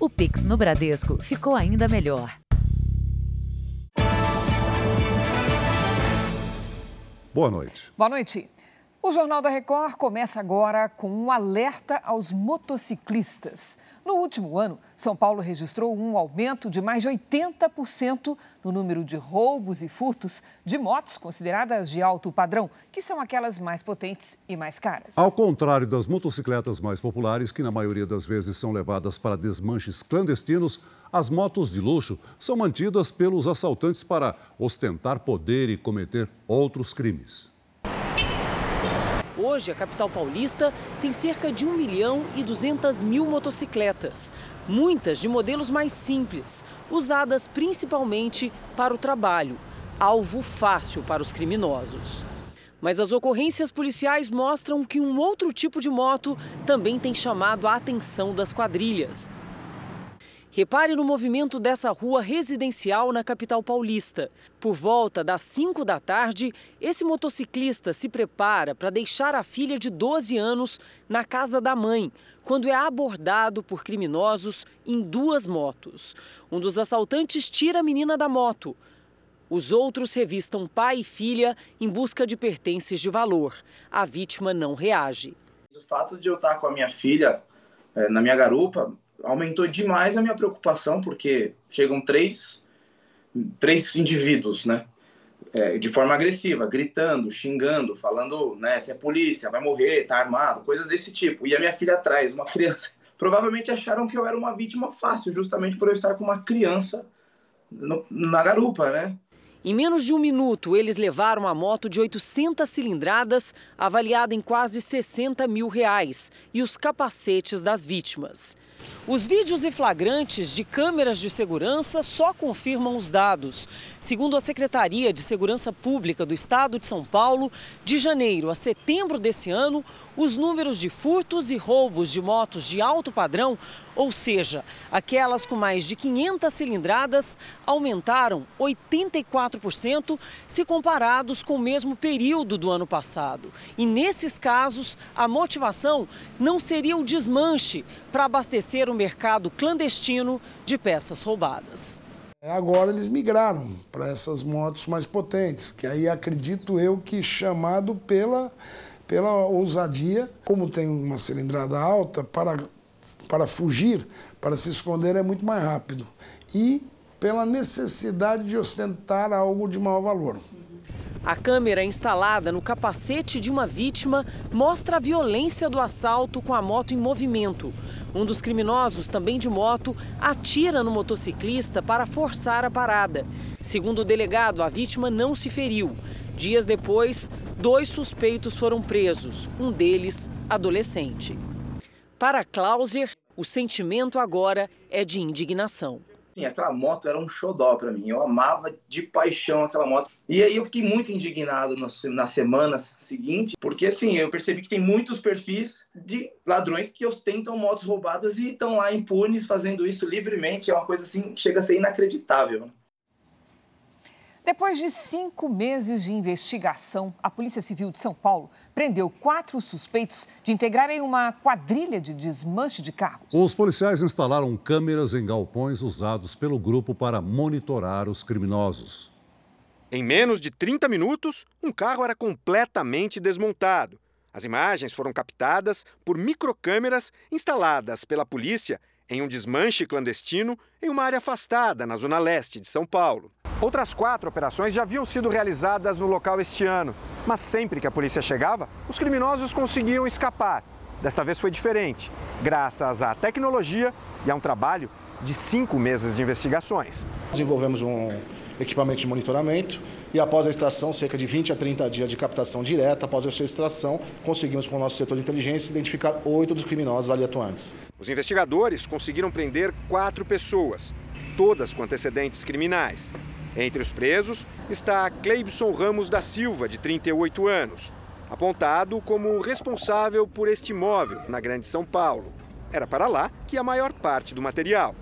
O Pix no Bradesco ficou ainda melhor. Boa noite. Boa noite. O Jornal da Record começa agora com um alerta aos motociclistas. No último ano, São Paulo registrou um aumento de mais de 80% no número de roubos e furtos de motos consideradas de alto padrão, que são aquelas mais potentes e mais caras. Ao contrário das motocicletas mais populares, que na maioria das vezes são levadas para desmanches clandestinos, as motos de luxo são mantidas pelos assaltantes para ostentar poder e cometer outros crimes. Hoje, a capital paulista tem cerca de 1 milhão e 200 mil motocicletas, muitas de modelos mais simples, usadas principalmente para o trabalho, alvo fácil para os criminosos. Mas as ocorrências policiais mostram que um outro tipo de moto também tem chamado a atenção das quadrilhas. Repare no movimento dessa rua residencial na capital paulista. Por volta das 5 da tarde, esse motociclista se prepara para deixar a filha de 12 anos na casa da mãe, quando é abordado por criminosos em duas motos. Um dos assaltantes tira a menina da moto. Os outros revistam pai e filha em busca de pertences de valor. A vítima não reage. O fato de eu estar com a minha filha é, na minha garupa aumentou demais a minha preocupação, porque chegam três, três indivíduos, né? É, de forma agressiva, gritando, xingando, falando, né, se é polícia, vai morrer, tá armado, coisas desse tipo. E a minha filha atrás, uma criança. Provavelmente acharam que eu era uma vítima fácil, justamente por eu estar com uma criança no, na garupa, né? Em menos de um minuto, eles levaram a moto de 800 cilindradas, avaliada em quase 60 mil reais, e os capacetes das vítimas. Os vídeos e flagrantes de câmeras de segurança só confirmam os dados. Segundo a Secretaria de Segurança Pública do Estado de São Paulo, de janeiro a setembro desse ano, os números de furtos e roubos de motos de alto padrão, ou seja, aquelas com mais de 500 cilindradas, aumentaram 84% se comparados com o mesmo período do ano passado. E nesses casos, a motivação não seria o desmanche para abastecer o mercado clandestino de peças roubadas. Agora eles migraram para essas motos mais potentes, que aí acredito eu que chamado pela, pela ousadia, como tem uma cilindrada alta, para, para fugir, para se esconder é muito mais rápido. E pela necessidade de ostentar algo de maior valor. A câmera instalada no capacete de uma vítima mostra a violência do assalto com a moto em movimento. Um dos criminosos, também de moto, atira no motociclista para forçar a parada. Segundo o delegado, a vítima não se feriu. Dias depois, dois suspeitos foram presos, um deles adolescente. Para Klauser, o sentimento agora é de indignação assim, aquela moto era um xodó para mim. Eu amava de paixão aquela moto. E aí eu fiquei muito indignado na semana seguinte, porque assim, eu percebi que tem muitos perfis de ladrões que ostentam motos roubadas e estão lá impunes fazendo isso livremente. É uma coisa assim que chega a ser inacreditável. Depois de cinco meses de investigação, a Polícia Civil de São Paulo prendeu quatro suspeitos de integrarem uma quadrilha de desmanche de carros. Os policiais instalaram câmeras em galpões usados pelo grupo para monitorar os criminosos. Em menos de 30 minutos, um carro era completamente desmontado. As imagens foram captadas por microcâmeras instaladas pela polícia em um desmanche clandestino em uma área afastada na zona leste de São Paulo. Outras quatro operações já haviam sido realizadas no local este ano, mas sempre que a polícia chegava, os criminosos conseguiam escapar. Desta vez foi diferente, graças à tecnologia e a um trabalho de cinco meses de investigações. Desenvolvemos um equipamento de monitoramento e após a extração, cerca de 20 a 30 dias de captação direta, após a sua extração, conseguimos com o nosso setor de inteligência identificar oito dos criminosos ali atuantes. Os investigadores conseguiram prender quatro pessoas, todas com antecedentes criminais. Entre os presos está Cleibson Ramos da Silva, de 38 anos, apontado como responsável por este imóvel na Grande São Paulo. Era para lá que a maior parte do material.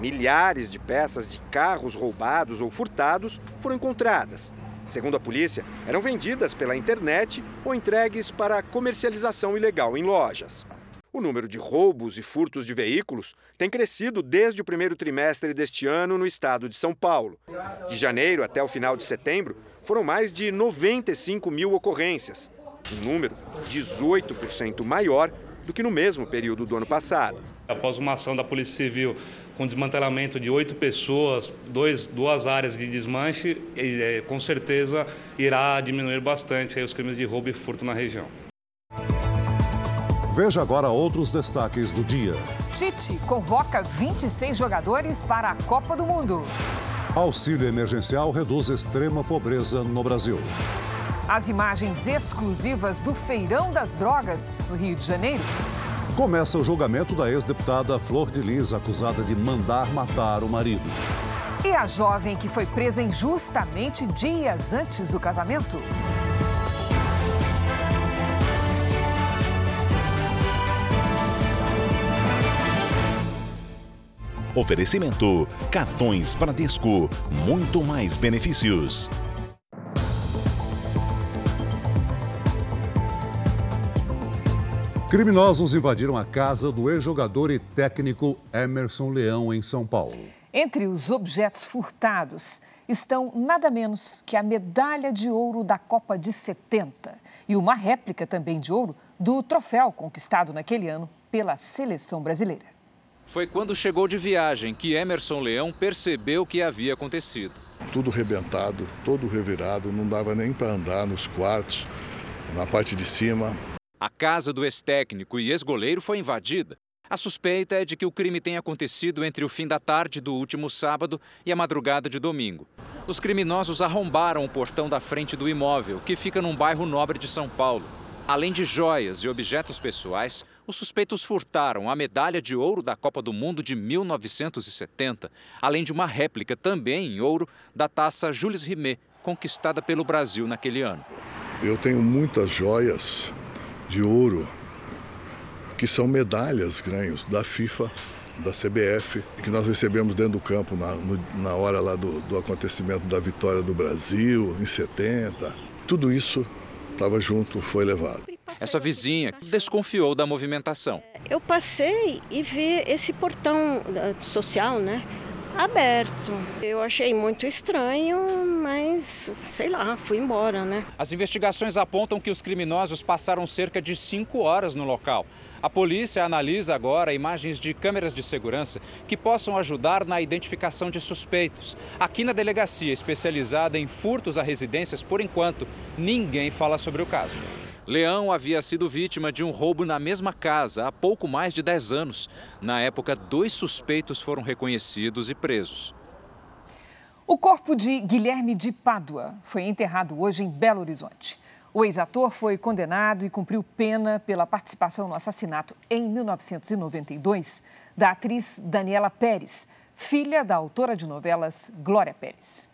Milhares de peças de carros roubados ou furtados foram encontradas. Segundo a polícia, eram vendidas pela internet ou entregues para comercialização ilegal em lojas. O número de roubos e furtos de veículos tem crescido desde o primeiro trimestre deste ano no estado de São Paulo. De janeiro até o final de setembro, foram mais de 95 mil ocorrências, um número 18% maior do que no mesmo período do ano passado. Após uma ação da Polícia Civil com desmantelamento de oito pessoas, dois, duas áreas de desmanche, é, com certeza irá diminuir bastante os crimes de roubo e furto na região. Veja agora outros destaques do dia. Tite convoca 26 jogadores para a Copa do Mundo. Auxílio emergencial reduz extrema pobreza no Brasil. As imagens exclusivas do Feirão das Drogas, no Rio de Janeiro. Começa o julgamento da ex-deputada Flor de Lis, acusada de mandar matar o marido. E a jovem que foi presa injustamente dias antes do casamento. Oferecimento: cartões Bradesco, muito mais benefícios. Criminosos invadiram a casa do ex-jogador e técnico Emerson Leão, em São Paulo. Entre os objetos furtados estão nada menos que a medalha de ouro da Copa de 70 e uma réplica também de ouro do troféu conquistado naquele ano pela seleção brasileira. Foi quando chegou de viagem que Emerson Leão percebeu o que havia acontecido. Tudo rebentado, todo revirado, não dava nem para andar nos quartos, na parte de cima. A casa do ex-técnico e ex-goleiro foi invadida. A suspeita é de que o crime tenha acontecido entre o fim da tarde do último sábado e a madrugada de domingo. Os criminosos arrombaram o portão da frente do imóvel, que fica num bairro nobre de São Paulo. Além de joias e objetos pessoais, os suspeitos furtaram a medalha de ouro da Copa do Mundo de 1970, além de uma réplica também em ouro da taça Jules Rimet, conquistada pelo Brasil naquele ano. Eu tenho muitas joias de ouro que são medalhas ganhos da FIFA, da CBF, que nós recebemos dentro do campo na, na hora lá do, do acontecimento da vitória do Brasil, em 70. Tudo isso estava junto, foi levado. Essa vizinha desconfiou da movimentação. Eu passei e vi esse portão eh, social, né? Aberto. Eu achei muito estranho, mas sei lá, fui embora, né? As investigações apontam que os criminosos passaram cerca de cinco horas no local. A polícia analisa agora imagens de câmeras de segurança que possam ajudar na identificação de suspeitos. Aqui na delegacia especializada em furtos a residências, por enquanto, ninguém fala sobre o caso. Leão havia sido vítima de um roubo na mesma casa há pouco mais de 10 anos. Na época, dois suspeitos foram reconhecidos e presos. O corpo de Guilherme de Pádua foi enterrado hoje em Belo Horizonte. O ex-ator foi condenado e cumpriu pena pela participação no assassinato em 1992 da atriz Daniela Pérez, filha da autora de novelas Glória Pérez.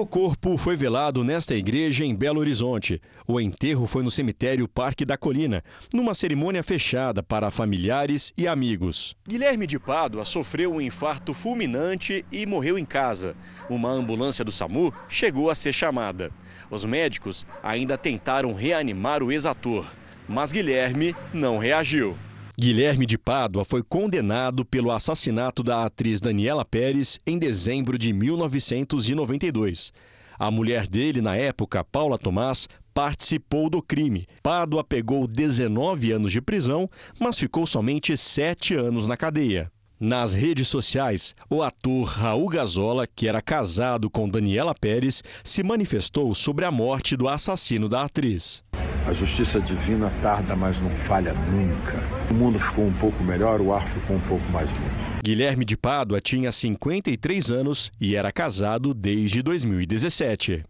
O corpo foi velado nesta igreja em Belo Horizonte. O enterro foi no cemitério Parque da Colina, numa cerimônia fechada para familiares e amigos. Guilherme de Pádua sofreu um infarto fulminante e morreu em casa. Uma ambulância do SAMU chegou a ser chamada. Os médicos ainda tentaram reanimar o ex-ator, mas Guilherme não reagiu. Guilherme de Pádua foi condenado pelo assassinato da atriz Daniela Pérez em dezembro de 1992. A mulher dele, na época, Paula Tomás, participou do crime. Pádua pegou 19 anos de prisão, mas ficou somente 7 anos na cadeia. Nas redes sociais, o ator Raul Gazola, que era casado com Daniela Pérez, se manifestou sobre a morte do assassino da atriz. A justiça divina tarda, mas não falha nunca. O mundo ficou um pouco melhor, o ar ficou um pouco mais limpo. Guilherme de Pádua tinha 53 anos e era casado desde 2017.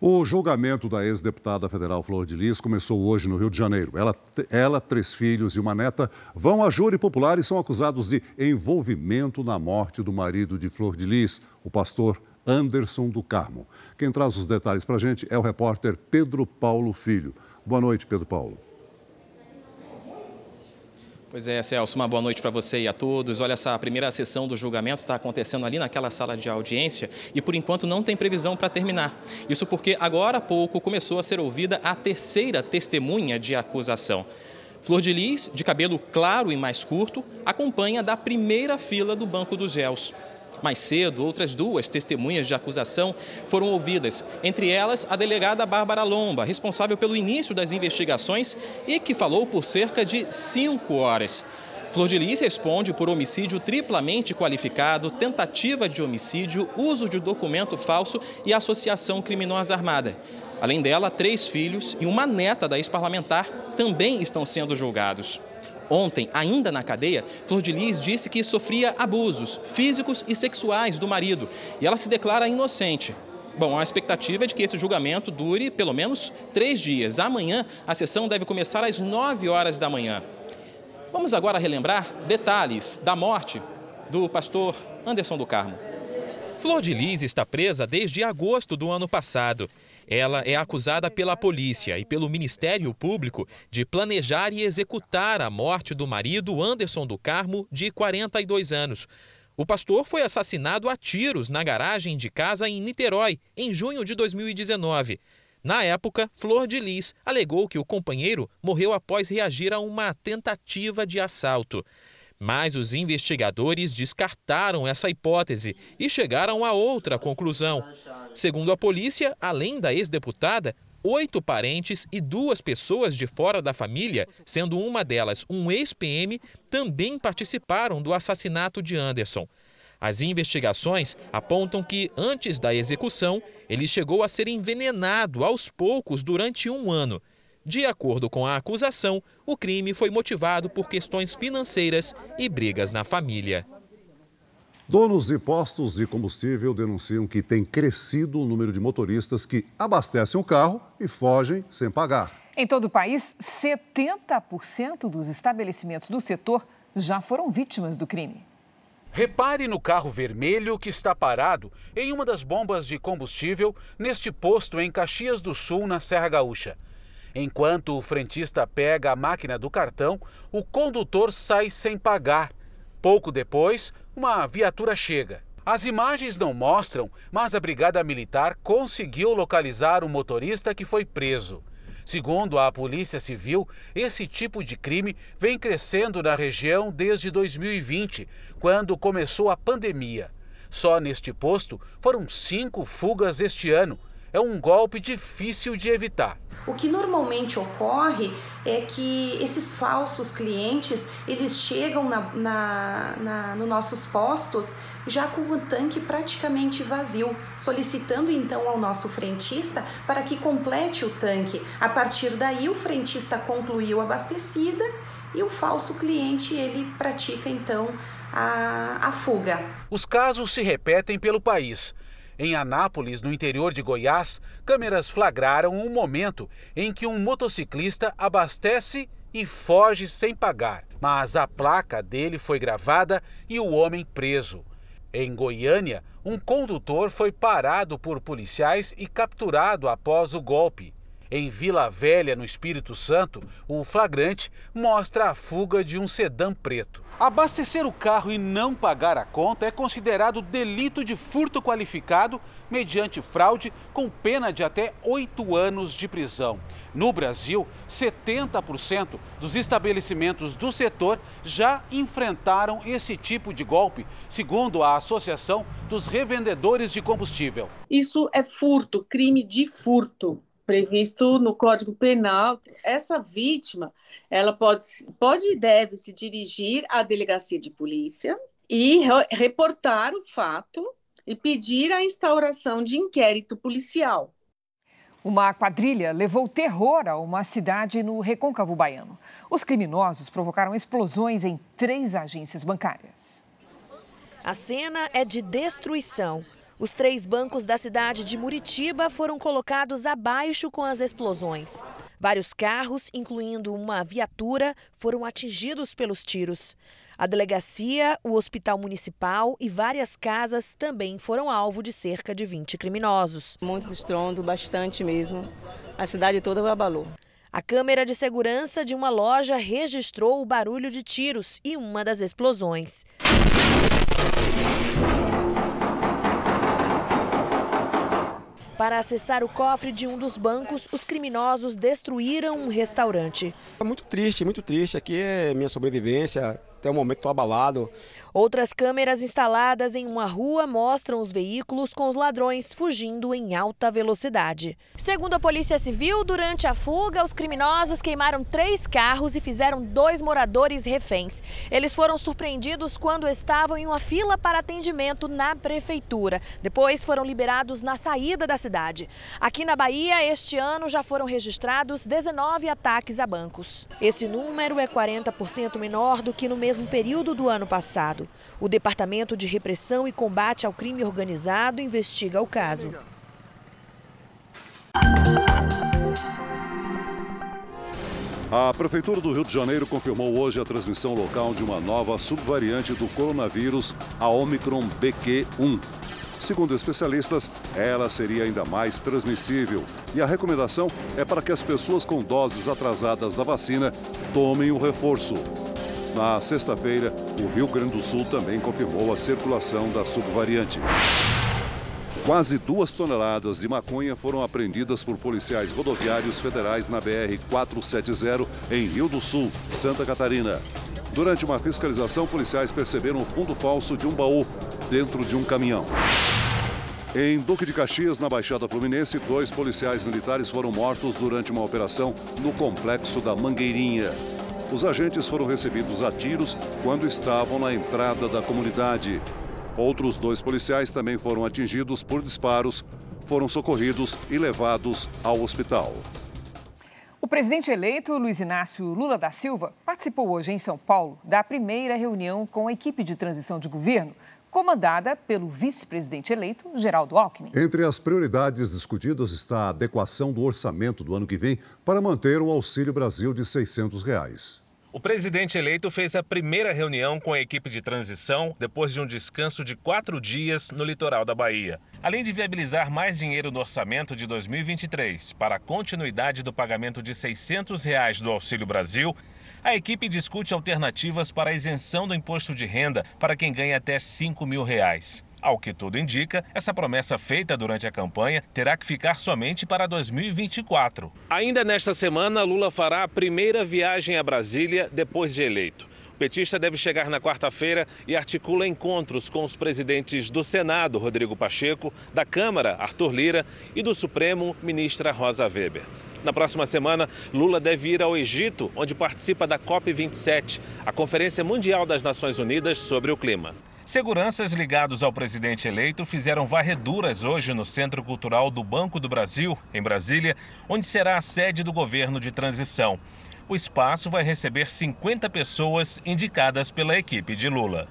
O julgamento da ex-deputada federal Flor de Lis começou hoje no Rio de Janeiro. Ela, ela, três filhos e uma neta vão a júri popular e são acusados de envolvimento na morte do marido de Flor de Lis, o pastor Anderson do Carmo. Quem traz os detalhes para a gente é o repórter Pedro Paulo Filho. Boa noite, Pedro Paulo. Pois é, Celso, uma boa noite para você e a todos. Olha, essa primeira sessão do julgamento está acontecendo ali naquela sala de audiência e, por enquanto, não tem previsão para terminar. Isso porque agora há pouco começou a ser ouvida a terceira testemunha de acusação. Flor de Lis, de cabelo claro e mais curto, acompanha da primeira fila do banco dos réus. Mais cedo, outras duas testemunhas de acusação foram ouvidas, entre elas a delegada Bárbara Lomba, responsável pelo início das investigações e que falou por cerca de cinco horas. Flor de Lis responde por homicídio triplamente qualificado, tentativa de homicídio, uso de documento falso e associação criminosa armada. Além dela, três filhos e uma neta da ex-parlamentar também estão sendo julgados. Ontem, ainda na cadeia, Flor de Lis disse que sofria abusos físicos e sexuais do marido e ela se declara inocente. Bom, a expectativa é de que esse julgamento dure pelo menos três dias. Amanhã, a sessão deve começar às 9 horas da manhã. Vamos agora relembrar detalhes da morte do pastor Anderson do Carmo. Flor de Lis está presa desde agosto do ano passado. Ela é acusada pela polícia e pelo Ministério Público de planejar e executar a morte do marido Anderson do Carmo, de 42 anos. O pastor foi assassinado a tiros na garagem de casa em Niterói, em junho de 2019. Na época, Flor de Lis alegou que o companheiro morreu após reagir a uma tentativa de assalto. Mas os investigadores descartaram essa hipótese e chegaram a outra conclusão. Segundo a polícia, além da ex-deputada, oito parentes e duas pessoas de fora da família, sendo uma delas um ex-PM, também participaram do assassinato de Anderson. As investigações apontam que, antes da execução, ele chegou a ser envenenado aos poucos durante um ano. De acordo com a acusação, o crime foi motivado por questões financeiras e brigas na família. Donos de postos de combustível denunciam que tem crescido o número de motoristas que abastecem o carro e fogem sem pagar. Em todo o país, 70% dos estabelecimentos do setor já foram vítimas do crime. Repare no carro vermelho que está parado em uma das bombas de combustível neste posto em Caxias do Sul, na Serra Gaúcha. Enquanto o frentista pega a máquina do cartão, o condutor sai sem pagar. Pouco depois, uma viatura chega. As imagens não mostram, mas a Brigada Militar conseguiu localizar o motorista que foi preso. Segundo a Polícia Civil, esse tipo de crime vem crescendo na região desde 2020, quando começou a pandemia. Só neste posto foram cinco fugas este ano. É um golpe difícil de evitar. O que normalmente ocorre é que esses falsos clientes eles chegam na, na, na, nos nossos postos já com o tanque praticamente vazio, solicitando então ao nosso frentista para que complete o tanque. A partir daí, o frentista concluiu abastecida e o falso cliente ele pratica então a, a fuga. Os casos se repetem pelo país. Em Anápolis, no interior de Goiás, câmeras flagraram um momento em que um motociclista abastece e foge sem pagar. Mas a placa dele foi gravada e o homem preso. Em Goiânia, um condutor foi parado por policiais e capturado após o golpe. Em Vila Velha, no Espírito Santo, o flagrante mostra a fuga de um sedã preto. Abastecer o carro e não pagar a conta é considerado delito de furto qualificado mediante fraude com pena de até oito anos de prisão. No Brasil, 70% dos estabelecimentos do setor já enfrentaram esse tipo de golpe, segundo a Associação dos Revendedores de Combustível. Isso é furto, crime de furto previsto no Código Penal. Essa vítima, ela pode, pode e deve se dirigir à delegacia de polícia e re reportar o fato e pedir a instauração de inquérito policial. Uma quadrilha levou terror a uma cidade no recôncavo baiano. Os criminosos provocaram explosões em três agências bancárias. A cena é de destruição. Os três bancos da cidade de Muritiba foram colocados abaixo com as explosões. Vários carros, incluindo uma viatura, foram atingidos pelos tiros. A delegacia, o hospital municipal e várias casas também foram alvo de cerca de 20 criminosos. Muito estrondo, bastante mesmo. A cidade toda abalou. A câmera de segurança de uma loja registrou o barulho de tiros e uma das explosões. Para acessar o cofre de um dos bancos, os criminosos destruíram um restaurante. É muito triste, muito triste. Aqui é minha sobrevivência. Até o momento estou abalado. Outras câmeras instaladas em uma rua mostram os veículos com os ladrões fugindo em alta velocidade. Segundo a Polícia Civil, durante a fuga, os criminosos queimaram três carros e fizeram dois moradores reféns. Eles foram surpreendidos quando estavam em uma fila para atendimento na prefeitura. Depois foram liberados na saída da cidade. Aqui na Bahia, este ano já foram registrados 19 ataques a bancos. Esse número é 40% menor do que no mesmo período do ano passado. O Departamento de Repressão e Combate ao Crime Organizado investiga o caso. A Prefeitura do Rio de Janeiro confirmou hoje a transmissão local de uma nova subvariante do coronavírus, a Omicron BQ1. Segundo especialistas, ela seria ainda mais transmissível e a recomendação é para que as pessoas com doses atrasadas da vacina tomem o reforço. Na sexta-feira, o Rio Grande do Sul também confirmou a circulação da subvariante. Quase duas toneladas de maconha foram apreendidas por policiais rodoviários federais na BR-470 em Rio do Sul, Santa Catarina. Durante uma fiscalização, policiais perceberam o fundo falso de um baú dentro de um caminhão. Em Duque de Caxias, na Baixada Fluminense, dois policiais militares foram mortos durante uma operação no complexo da Mangueirinha. Os agentes foram recebidos a tiros quando estavam na entrada da comunidade. Outros dois policiais também foram atingidos por disparos, foram socorridos e levados ao hospital. O presidente eleito, Luiz Inácio Lula da Silva, participou hoje em São Paulo da primeira reunião com a equipe de transição de governo, comandada pelo vice-presidente eleito, Geraldo Alckmin. Entre as prioridades discutidas está a adequação do orçamento do ano que vem para manter o Auxílio Brasil de 600 reais. O presidente eleito fez a primeira reunião com a equipe de transição depois de um descanso de quatro dias no litoral da Bahia. Além de viabilizar mais dinheiro no orçamento de 2023 para a continuidade do pagamento de 600 reais do Auxílio Brasil, a equipe discute alternativas para a isenção do imposto de renda para quem ganha até 5 mil reais. Ao que tudo indica, essa promessa feita durante a campanha terá que ficar somente para 2024. Ainda nesta semana, Lula fará a primeira viagem a Brasília depois de eleito. O petista deve chegar na quarta-feira e articula encontros com os presidentes do Senado, Rodrigo Pacheco, da Câmara, Arthur Lira, e do Supremo, ministra Rosa Weber. Na próxima semana, Lula deve ir ao Egito, onde participa da COP27, a Conferência Mundial das Nações Unidas sobre o Clima. Seguranças ligados ao presidente eleito fizeram varreduras hoje no Centro Cultural do Banco do Brasil, em Brasília, onde será a sede do governo de transição. O espaço vai receber 50 pessoas indicadas pela equipe de Lula.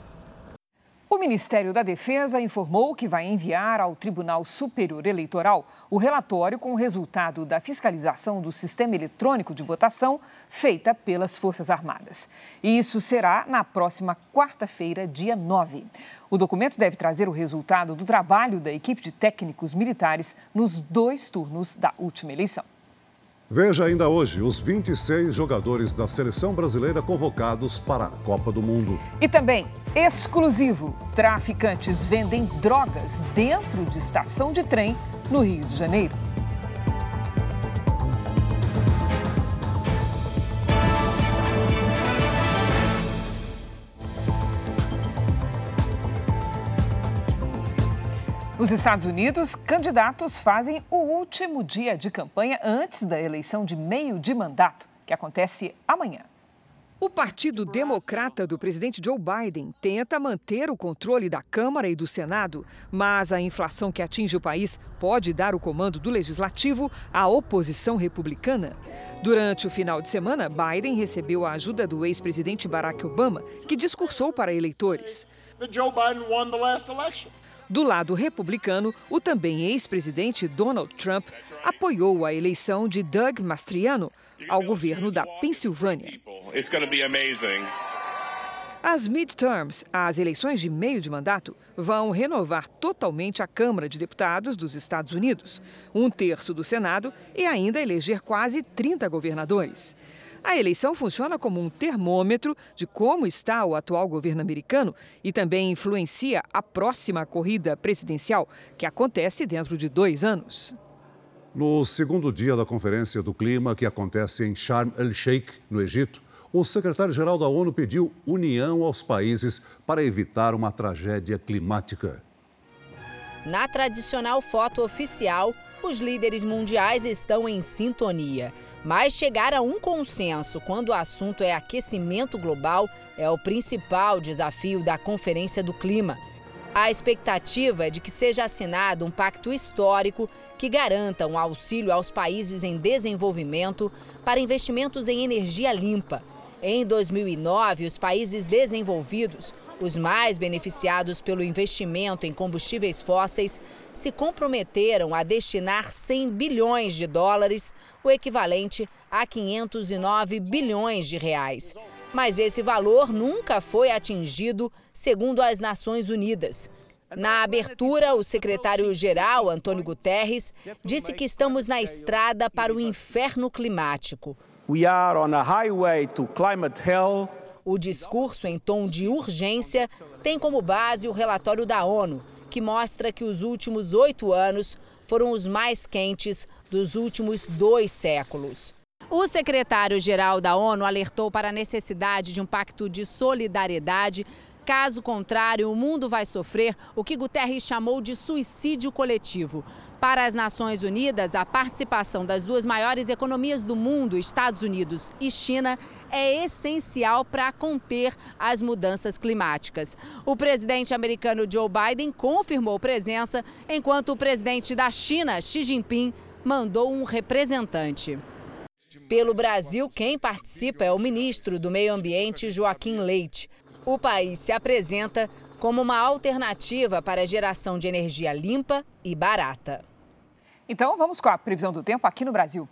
O Ministério da Defesa informou que vai enviar ao Tribunal Superior Eleitoral o relatório com o resultado da fiscalização do sistema eletrônico de votação feita pelas Forças Armadas. E isso será na próxima quarta-feira, dia 9. O documento deve trazer o resultado do trabalho da equipe de técnicos militares nos dois turnos da última eleição. Veja ainda hoje os 26 jogadores da seleção brasileira convocados para a Copa do Mundo. E também, exclusivo: traficantes vendem drogas dentro de estação de trem no Rio de Janeiro. Nos Estados Unidos, candidatos fazem o último dia de campanha antes da eleição de meio de mandato, que acontece amanhã. O Partido Democrata do presidente Joe Biden tenta manter o controle da Câmara e do Senado, mas a inflação que atinge o país pode dar o comando do legislativo à oposição republicana. Durante o final de semana, Biden recebeu a ajuda do ex-presidente Barack Obama, que discursou para eleitores. Joe Biden won the last election. Do lado republicano, o também ex-presidente Donald Trump apoiou a eleição de Doug Mastriano ao governo da Pensilvânia. As midterms, as eleições de meio de mandato, vão renovar totalmente a Câmara de Deputados dos Estados Unidos, um terço do Senado e ainda eleger quase 30 governadores. A eleição funciona como um termômetro de como está o atual governo americano e também influencia a próxima corrida presidencial, que acontece dentro de dois anos. No segundo dia da Conferência do Clima, que acontece em Sharm el-Sheikh, no Egito, o secretário-geral da ONU pediu união aos países para evitar uma tragédia climática. Na tradicional foto oficial, os líderes mundiais estão em sintonia. Mas chegar a um consenso quando o assunto é aquecimento global é o principal desafio da Conferência do Clima. A expectativa é de que seja assinado um pacto histórico que garanta um auxílio aos países em desenvolvimento para investimentos em energia limpa. Em 2009, os países desenvolvidos, os mais beneficiados pelo investimento em combustíveis fósseis, se comprometeram a destinar 100 bilhões de dólares, o equivalente a 509 bilhões de reais. Mas esse valor nunca foi atingido, segundo as Nações Unidas. Na abertura, o secretário-geral, Antônio Guterres, disse que estamos na estrada para o inferno climático. We are on a highway to climate hell. O discurso em tom de urgência tem como base o relatório da ONU, que mostra que os últimos oito anos foram os mais quentes dos últimos dois séculos. O secretário-geral da ONU alertou para a necessidade de um pacto de solidariedade. Caso contrário, o mundo vai sofrer o que Guterres chamou de suicídio coletivo. Para as Nações Unidas, a participação das duas maiores economias do mundo, Estados Unidos e China, é essencial para conter as mudanças climáticas. O presidente americano Joe Biden confirmou presença, enquanto o presidente da China, Xi Jinping, mandou um representante. Pelo Brasil, quem participa é o ministro do Meio Ambiente, Joaquim Leite. O país se apresenta como uma alternativa para a geração de energia limpa e barata. Então, vamos com a previsão do tempo aqui no Brasil.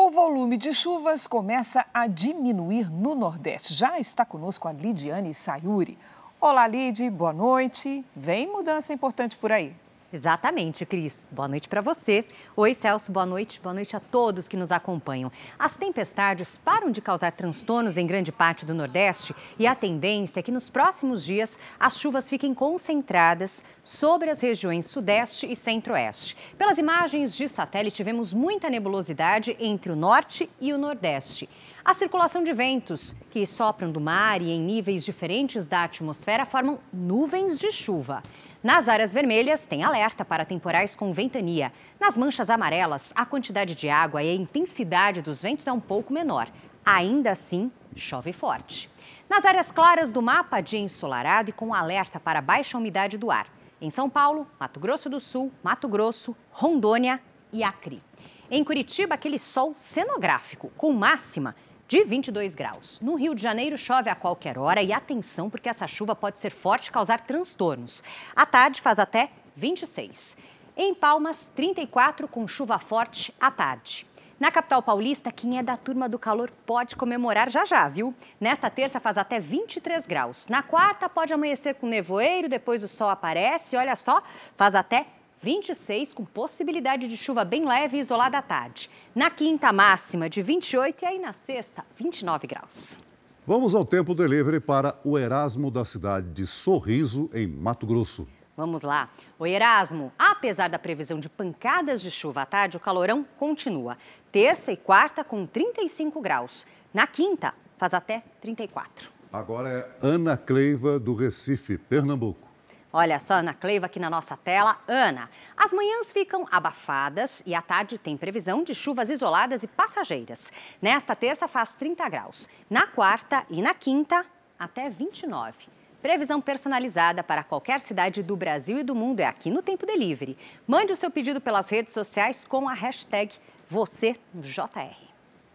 O volume de chuvas começa a diminuir no Nordeste. Já está conosco a Lidiane Sayuri. Olá, Lid, boa noite. Vem mudança importante por aí. Exatamente, Cris. Boa noite para você. Oi, Celso, boa noite. Boa noite a todos que nos acompanham. As tempestades param de causar transtornos em grande parte do Nordeste e a tendência é que nos próximos dias as chuvas fiquem concentradas sobre as regiões Sudeste e Centro-Oeste. Pelas imagens de satélite, vemos muita nebulosidade entre o Norte e o Nordeste. A circulação de ventos, que sopram do mar e em níveis diferentes da atmosfera, formam nuvens de chuva. Nas áreas vermelhas, tem alerta para temporais com ventania. Nas manchas amarelas, a quantidade de água e a intensidade dos ventos é um pouco menor. Ainda assim, chove forte. Nas áreas claras do mapa, dia ensolarado e com alerta para baixa umidade do ar. Em São Paulo, Mato Grosso do Sul, Mato Grosso, Rondônia e Acre. Em Curitiba, aquele sol cenográfico, com máxima de 22 graus. No Rio de Janeiro chove a qualquer hora e atenção porque essa chuva pode ser forte e causar transtornos. À tarde faz até 26. Em Palmas, 34 com chuva forte à tarde. Na capital paulista, quem é da turma do calor pode comemorar já já, viu? Nesta terça faz até 23 graus. Na quarta pode amanhecer com nevoeiro, depois o sol aparece, olha só, faz até 26, com possibilidade de chuva bem leve e isolada à tarde. Na quinta, máxima de 28 e aí na sexta, 29 graus. Vamos ao tempo delivery para o Erasmo da cidade de Sorriso, em Mato Grosso. Vamos lá. O Erasmo, apesar da previsão de pancadas de chuva à tarde, o calorão continua. Terça e quarta com 35 graus. Na quinta, faz até 34. Agora é Ana Cleiva, do Recife, Pernambuco. Olha só, Ana Cleiva aqui na nossa tela. Ana, as manhãs ficam abafadas e à tarde tem previsão de chuvas isoladas e passageiras. Nesta terça faz 30 graus. Na quarta e na quinta, até 29. Previsão personalizada para qualquer cidade do Brasil e do mundo é aqui no Tempo Delivery. Mande o seu pedido pelas redes sociais com a hashtag #VocêJR.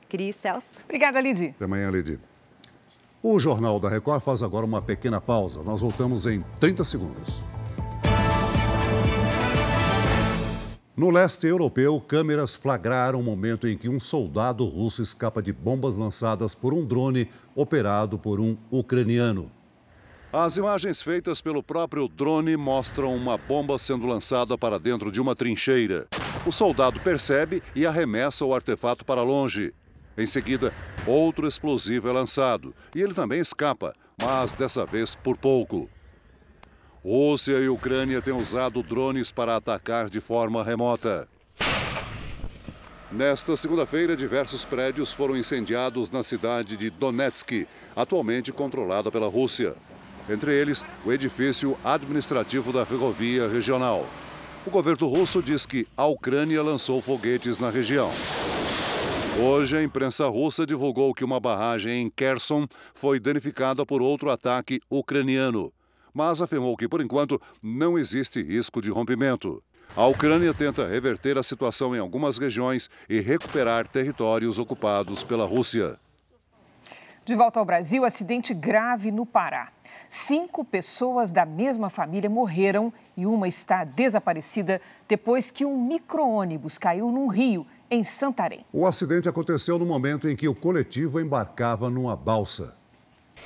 Cris Celso. Obrigada, Lidy. Até amanhã, Lidy. O Jornal da Record faz agora uma pequena pausa. Nós voltamos em 30 segundos. No leste europeu, câmeras flagraram o momento em que um soldado russo escapa de bombas lançadas por um drone operado por um ucraniano. As imagens feitas pelo próprio drone mostram uma bomba sendo lançada para dentro de uma trincheira. O soldado percebe e arremessa o artefato para longe. Em seguida, outro explosivo é lançado e ele também escapa, mas dessa vez por pouco. Rússia e Ucrânia têm usado drones para atacar de forma remota. Nesta segunda-feira, diversos prédios foram incendiados na cidade de Donetsk, atualmente controlada pela Rússia. Entre eles, o edifício administrativo da ferrovia regional. O governo russo diz que a Ucrânia lançou foguetes na região. Hoje, a imprensa russa divulgou que uma barragem em Kherson foi danificada por outro ataque ucraniano, mas afirmou que, por enquanto, não existe risco de rompimento. A Ucrânia tenta reverter a situação em algumas regiões e recuperar territórios ocupados pela Rússia. De volta ao Brasil, acidente grave no Pará. Cinco pessoas da mesma família morreram e uma está desaparecida depois que um micro-ônibus caiu num rio em Santarém. O acidente aconteceu no momento em que o coletivo embarcava numa balsa.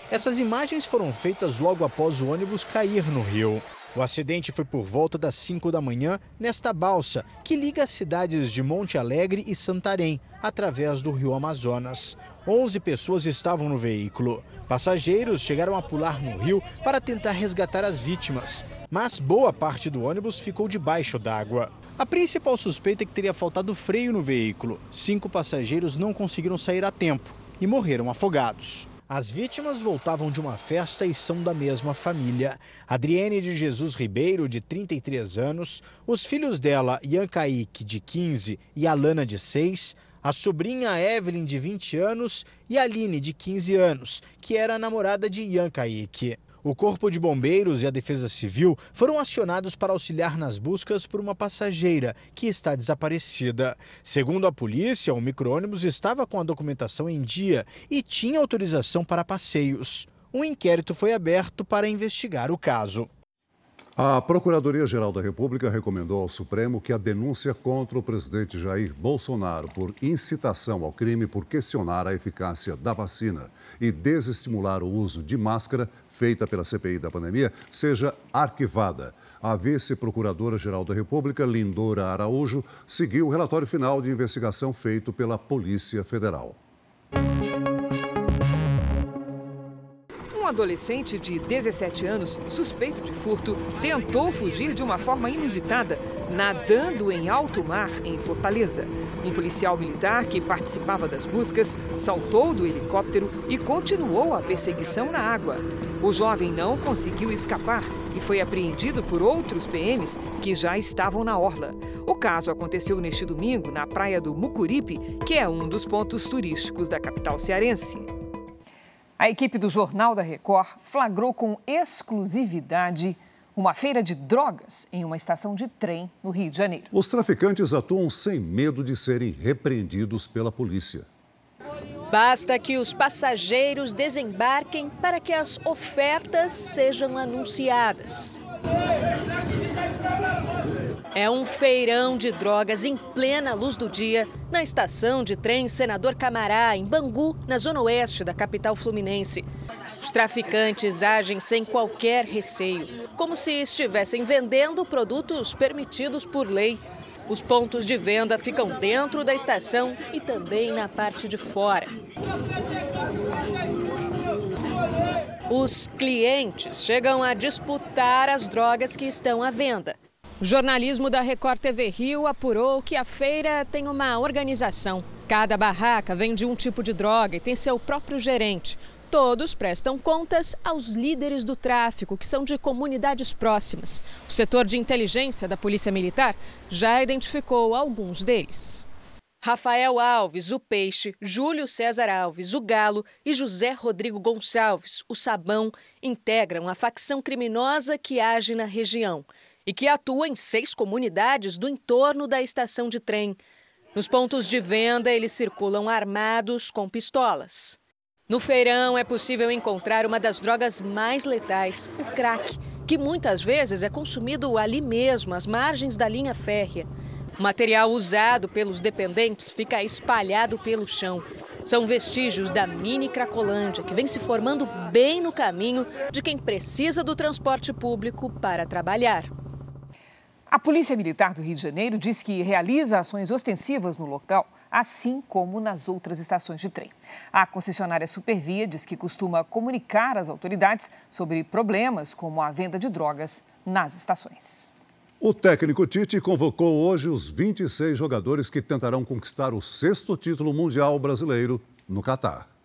Essas imagens foram feitas logo após o ônibus cair no rio. O acidente foi por volta das 5 da manhã nesta balsa, que liga as cidades de Monte Alegre e Santarém, através do rio Amazonas. 11 pessoas estavam no veículo. Passageiros chegaram a pular no rio para tentar resgatar as vítimas, mas boa parte do ônibus ficou debaixo d'água. A principal suspeita é que teria faltado freio no veículo. Cinco passageiros não conseguiram sair a tempo e morreram afogados. As vítimas voltavam de uma festa e são da mesma família. Adriene de Jesus Ribeiro, de 33 anos, os filhos dela, Ian Kaique, de 15, e Alana, de 6, a sobrinha Evelyn, de 20 anos, e Aline, de 15 anos, que era a namorada de Ian Kaique. O Corpo de Bombeiros e a Defesa Civil foram acionados para auxiliar nas buscas por uma passageira que está desaparecida. Segundo a polícia, o micro-ônibus estava com a documentação em dia e tinha autorização para passeios. Um inquérito foi aberto para investigar o caso. A Procuradoria-Geral da República recomendou ao Supremo que a denúncia contra o presidente Jair Bolsonaro por incitação ao crime por questionar a eficácia da vacina e desestimular o uso de máscara feita pela CPI da pandemia seja arquivada. A vice-procuradora-geral da República, Lindora Araújo, seguiu o relatório final de investigação feito pela Polícia Federal. Um adolescente de 17 anos, suspeito de furto, tentou fugir de uma forma inusitada, nadando em alto mar em Fortaleza. Um policial militar que participava das buscas saltou do helicóptero e continuou a perseguição na água. O jovem não conseguiu escapar e foi apreendido por outros PMs que já estavam na orla. O caso aconteceu neste domingo na praia do Mucuripe, que é um dos pontos turísticos da capital cearense. A equipe do Jornal da Record flagrou com exclusividade uma feira de drogas em uma estação de trem no Rio de Janeiro. Os traficantes atuam sem medo de serem repreendidos pela polícia. Basta que os passageiros desembarquem para que as ofertas sejam anunciadas. É um feirão de drogas em plena luz do dia na estação de trem Senador Camará, em Bangu, na zona oeste da capital fluminense. Os traficantes agem sem qualquer receio, como se estivessem vendendo produtos permitidos por lei. Os pontos de venda ficam dentro da estação e também na parte de fora. Os clientes chegam a disputar as drogas que estão à venda. O jornalismo da Record TV Rio apurou que a feira tem uma organização. Cada barraca vende um tipo de droga e tem seu próprio gerente. Todos prestam contas aos líderes do tráfico, que são de comunidades próximas. O setor de inteligência da Polícia Militar já identificou alguns deles. Rafael Alves, o Peixe, Júlio César Alves, o Galo e José Rodrigo Gonçalves, o Sabão, integram a facção criminosa que age na região e que atua em seis comunidades do entorno da estação de trem. Nos pontos de venda, eles circulam armados com pistolas. No feirão é possível encontrar uma das drogas mais letais, o crack, que muitas vezes é consumido ali mesmo, às margens da linha férrea. O material usado pelos dependentes fica espalhado pelo chão. São vestígios da mini Cracolândia, que vem se formando bem no caminho de quem precisa do transporte público para trabalhar. A Polícia Militar do Rio de Janeiro diz que realiza ações ostensivas no local assim como nas outras estações de trem. A concessionária Supervia diz que costuma comunicar às autoridades sobre problemas como a venda de drogas nas estações. O técnico Tite convocou hoje os 26 jogadores que tentarão conquistar o sexto título mundial brasileiro no Catar.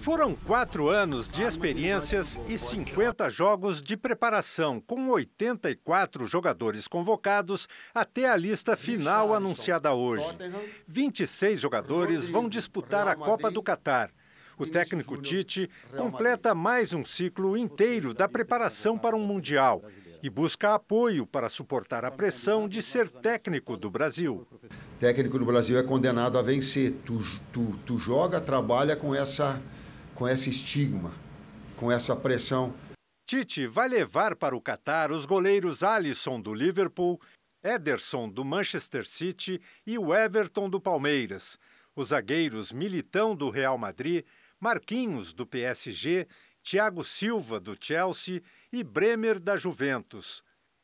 Foram quatro anos de experiências e 50 jogos de preparação, com 84 jogadores convocados até a lista final anunciada hoje. 26 jogadores vão disputar a Copa do Catar. O técnico Tite completa mais um ciclo inteiro da preparação para um Mundial e busca apoio para suportar a pressão de ser técnico do Brasil. Técnico do Brasil é condenado a vencer. Tu, tu, tu joga, trabalha com, essa, com esse estigma, com essa pressão. Tite vai levar para o Catar os goleiros Alisson do Liverpool, Ederson do Manchester City e o Everton do Palmeiras, os zagueiros Militão do Real Madrid, Marquinhos, do PSG, Thiago Silva, do Chelsea e Bremer, da Juventus.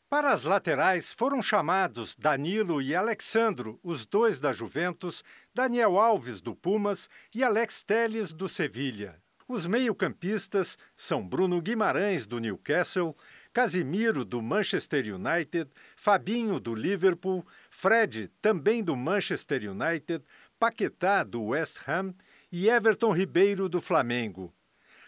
Para as laterais foram chamados Danilo e Alexandro, os dois da Juventus, Daniel Alves, do Pumas e Alex Telles, do Sevilha. Os meio-campistas são Bruno Guimarães, do Newcastle, Casimiro, do Manchester United, Fabinho, do Liverpool, Fred, também do Manchester United, Paquetá, do West Ham e Everton Ribeiro do Flamengo.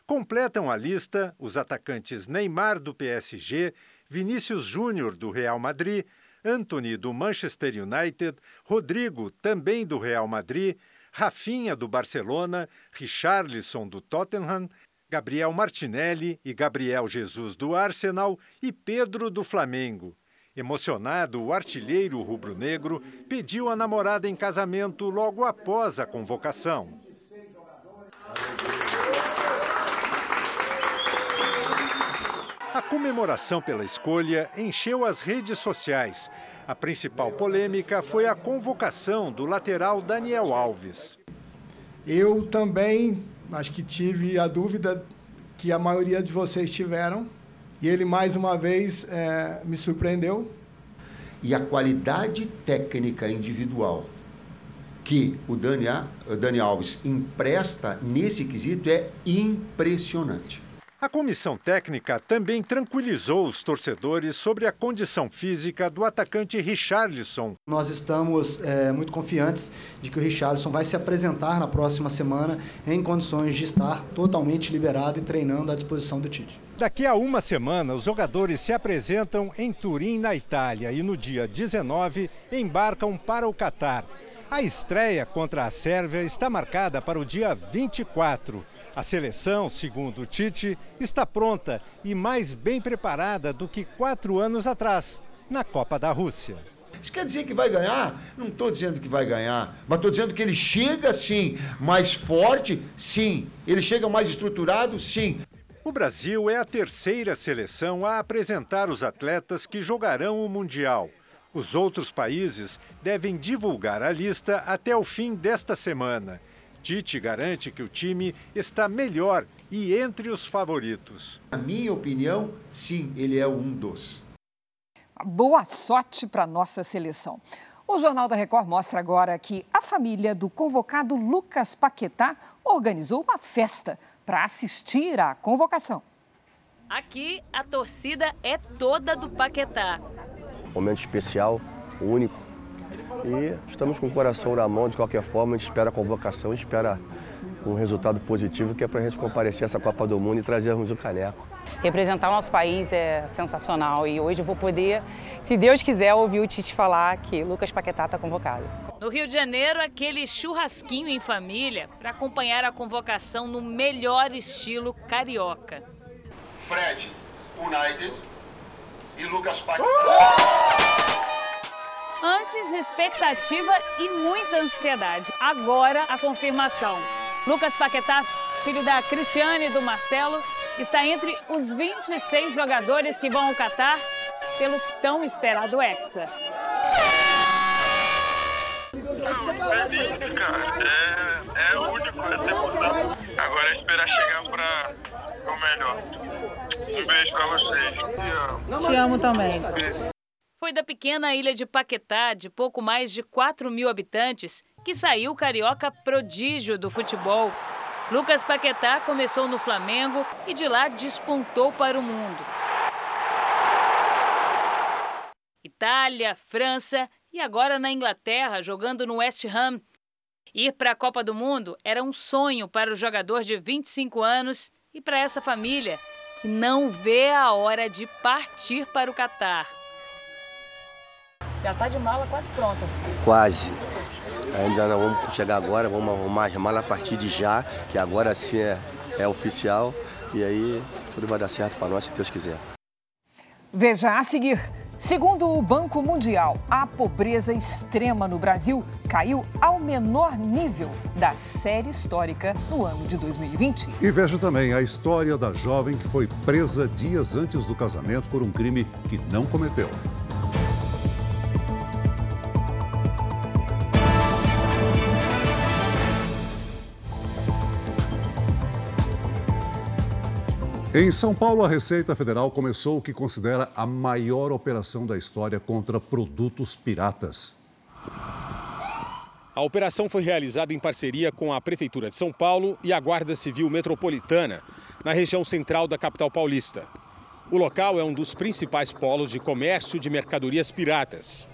Completam a lista os atacantes Neymar do PSG, Vinícius Júnior do Real Madrid, Anthony do Manchester United, Rodrigo também do Real Madrid, Rafinha do Barcelona, Richarlison do Tottenham, Gabriel Martinelli e Gabriel Jesus do Arsenal e Pedro do Flamengo. Emocionado, o artilheiro rubro-negro pediu a namorada em casamento logo após a convocação. A comemoração pela escolha encheu as redes sociais. A principal polêmica foi a convocação do lateral Daniel Alves. Eu também acho que tive a dúvida que a maioria de vocês tiveram. E ele, mais uma vez, é, me surpreendeu. E a qualidade técnica individual que o Dani, o Dani Alves empresta nesse quesito é impressionante. A comissão técnica também tranquilizou os torcedores sobre a condição física do atacante Richarlison. Nós estamos é, muito confiantes de que o Richarlison vai se apresentar na próxima semana em condições de estar totalmente liberado e treinando à disposição do Tite. Daqui a uma semana, os jogadores se apresentam em Turim, na Itália, e no dia 19 embarcam para o Catar. A estreia contra a Sérvia está marcada para o dia 24. A seleção, segundo o Tite, está pronta e mais bem preparada do que quatro anos atrás, na Copa da Rússia. Isso quer dizer que vai ganhar? Não estou dizendo que vai ganhar, mas estou dizendo que ele chega sim, mais forte, sim. Ele chega mais estruturado, sim. O Brasil é a terceira seleção a apresentar os atletas que jogarão o Mundial. Os outros países devem divulgar a lista até o fim desta semana. Tite garante que o time está melhor e entre os favoritos. Na minha opinião, sim, ele é um dos. Boa sorte para nossa seleção. O Jornal da Record mostra agora que a família do convocado Lucas Paquetá organizou uma festa para assistir à convocação. Aqui a torcida é toda do Paquetá momento especial, único. E estamos com o coração na mão, de qualquer forma, a gente espera a convocação, espera um resultado positivo, que é para a gente comparecer a essa Copa do Mundo e trazermos o caneco. Representar o nosso país é sensacional e hoje eu vou poder, se Deus quiser, ouvir o Tite falar que Lucas Paquetá está convocado. No Rio de Janeiro, aquele churrasquinho em família para acompanhar a convocação no melhor estilo carioca. Fred, United, e Lucas Paquetá. Expectativa e muita ansiedade. Agora, a confirmação. Lucas Paquetá, filho da Cristiane e do Marcelo, está entre os 26 jogadores que vão ao Catar pelo tão esperado Hexa. Feliz, cara. É, é único essa emoção. Agora é esperar chegar para o melhor. Um beijo pra vocês. Te amo. Te amo também. Foi da pequena ilha de Paquetá, de pouco mais de 4 mil habitantes, que saiu o carioca prodígio do futebol. Lucas Paquetá começou no Flamengo e de lá despontou para o mundo. Itália, França e agora na Inglaterra, jogando no West Ham. Ir para a Copa do Mundo era um sonho para o jogador de 25 anos e para essa família, que não vê a hora de partir para o Catar. Já está de mala quase pronta. Quase. Ainda não vamos chegar agora, vamos arrumar as malas a partir de já, que agora sim é, é oficial. E aí tudo vai dar certo para nós, se Deus quiser. Veja a seguir. Segundo o Banco Mundial, a pobreza extrema no Brasil caiu ao menor nível da série histórica no ano de 2020. E veja também a história da jovem que foi presa dias antes do casamento por um crime que não cometeu. Em São Paulo, a Receita Federal começou o que considera a maior operação da história contra produtos piratas. A operação foi realizada em parceria com a Prefeitura de São Paulo e a Guarda Civil Metropolitana, na região central da capital paulista. O local é um dos principais polos de comércio de mercadorias piratas.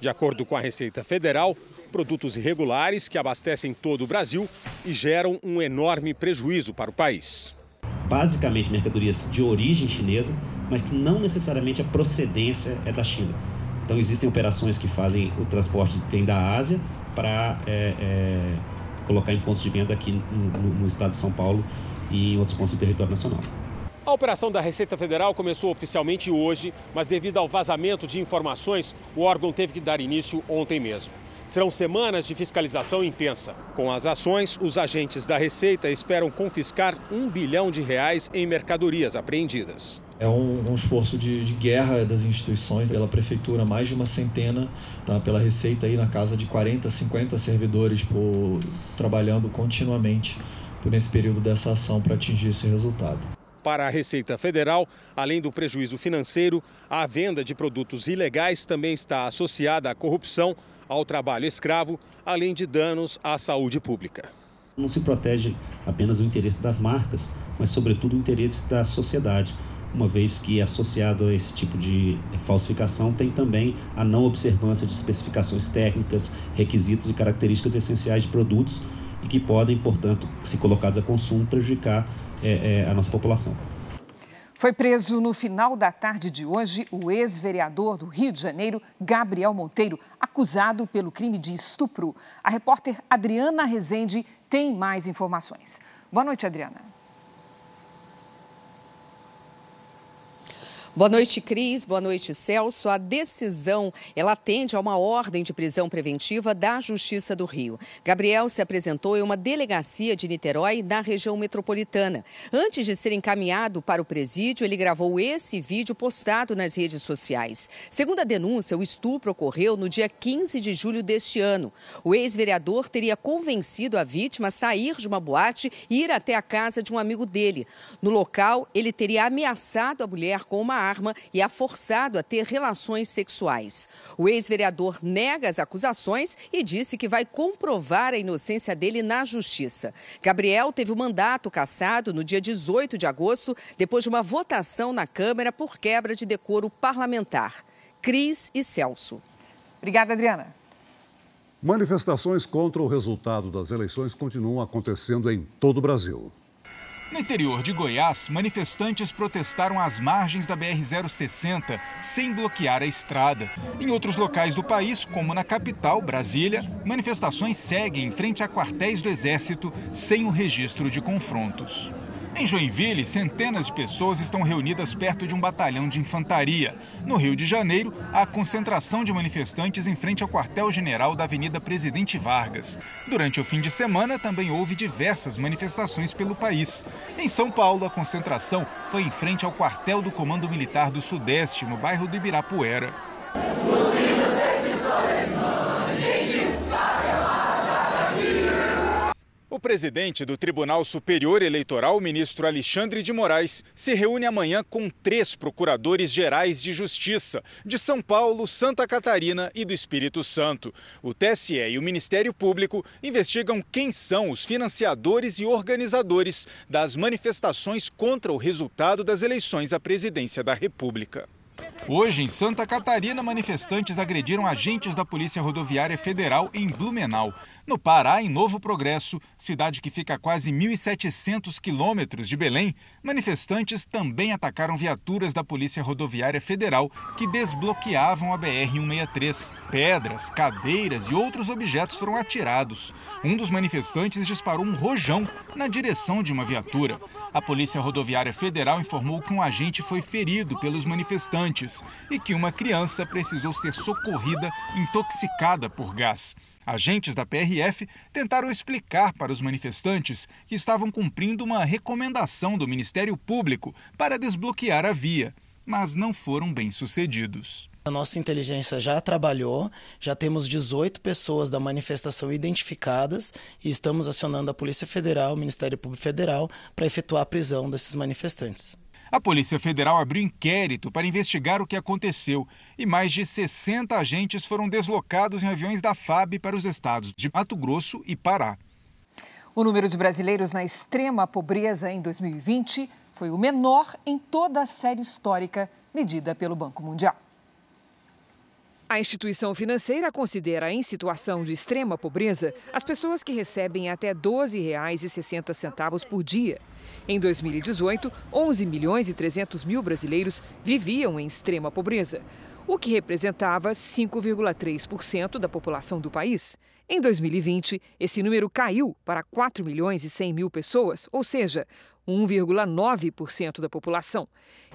De acordo com a Receita Federal, produtos irregulares que abastecem todo o Brasil e geram um enorme prejuízo para o país basicamente mercadorias de origem chinesa, mas que não necessariamente a procedência é da China. Então existem operações que fazem o transporte vem da Ásia para é, é, colocar em pontos de venda aqui no, no estado de São Paulo e em outros pontos do território nacional. A operação da Receita Federal começou oficialmente hoje, mas devido ao vazamento de informações, o órgão teve que dar início ontem mesmo. Serão semanas de fiscalização intensa. Com as ações, os agentes da Receita esperam confiscar um bilhão de reais em mercadorias apreendidas. É um, um esforço de, de, guerra das instituições, pela prefeitura, mais de uma centena, tá? pela Receita aí na casa de 40, 50 servidores por, trabalhando continuamente por esse período dessa ação para atingir esse resultado. Para a Receita Federal, além do prejuízo financeiro, a venda de produtos ilegais também está associada à corrupção, ao trabalho escravo, além de danos à saúde pública. Não se protege apenas o interesse das marcas, mas, sobretudo, o interesse da sociedade, uma vez que, associado a esse tipo de falsificação, tem também a não observância de especificações técnicas, requisitos e características essenciais de produtos e que podem, portanto, se colocados a consumo, prejudicar é, é, a nossa população. Foi preso no final da tarde de hoje o ex-vereador do Rio de Janeiro, Gabriel Monteiro, acusado pelo crime de estupro. A repórter Adriana Rezende tem mais informações. Boa noite, Adriana. Boa noite, Cris. Boa noite, Celso. A decisão, ela atende a uma ordem de prisão preventiva da Justiça do Rio. Gabriel se apresentou em uma delegacia de Niterói, na região metropolitana. Antes de ser encaminhado para o presídio, ele gravou esse vídeo postado nas redes sociais. Segundo a denúncia, o estupro ocorreu no dia 15 de julho deste ano. O ex-vereador teria convencido a vítima a sair de uma boate e ir até a casa de um amigo dele. No local, ele teria ameaçado a mulher com uma arma e a forçado a ter relações sexuais. O ex-vereador nega as acusações e disse que vai comprovar a inocência dele na justiça. Gabriel teve o mandato cassado no dia 18 de agosto, depois de uma votação na Câmara por quebra de decoro parlamentar. Cris e Celso. Obrigada, Adriana. Manifestações contra o resultado das eleições continuam acontecendo em todo o Brasil. No interior de Goiás, manifestantes protestaram às margens da BR-060 sem bloquear a estrada. Em outros locais do país, como na capital, Brasília, manifestações seguem em frente a quartéis do Exército sem o registro de confrontos. Em Joinville, centenas de pessoas estão reunidas perto de um batalhão de infantaria. No Rio de Janeiro, há concentração de manifestantes em frente ao quartel-general da Avenida Presidente Vargas. Durante o fim de semana, também houve diversas manifestações pelo país. Em São Paulo, a concentração foi em frente ao quartel do Comando Militar do Sudeste, no bairro do Ibirapuera. O presidente do Tribunal Superior Eleitoral, ministro Alexandre de Moraes, se reúne amanhã com três procuradores gerais de justiça de São Paulo, Santa Catarina e do Espírito Santo. O TSE e o Ministério Público investigam quem são os financiadores e organizadores das manifestações contra o resultado das eleições à presidência da República. Hoje, em Santa Catarina, manifestantes agrediram agentes da Polícia Rodoviária Federal em Blumenau. No Pará, em Novo Progresso, cidade que fica a quase 1.700 quilômetros de Belém, manifestantes também atacaram viaturas da Polícia Rodoviária Federal que desbloqueavam a BR-163. Pedras, cadeiras e outros objetos foram atirados. Um dos manifestantes disparou um rojão na direção de uma viatura. A Polícia Rodoviária Federal informou que um agente foi ferido pelos manifestantes e que uma criança precisou ser socorrida intoxicada por gás. Agentes da PRF tentaram explicar para os manifestantes que estavam cumprindo uma recomendação do Ministério Público para desbloquear a via, mas não foram bem sucedidos. A nossa inteligência já trabalhou, já temos 18 pessoas da manifestação identificadas e estamos acionando a Polícia Federal, o Ministério Público Federal, para efetuar a prisão desses manifestantes. A Polícia Federal abriu inquérito para investigar o que aconteceu e mais de 60 agentes foram deslocados em aviões da FAB para os estados de Mato Grosso e Pará. O número de brasileiros na extrema pobreza em 2020 foi o menor em toda a série histórica medida pelo Banco Mundial. A instituição financeira considera em situação de extrema pobreza as pessoas que recebem até R$ 12,60 por dia. Em 2018, 11 milhões e 300 mil brasileiros viviam em extrema pobreza, o que representava 5,3% da população do país. Em 2020, esse número caiu para 4 milhões e 100 mil pessoas, ou seja, 1,9% da população.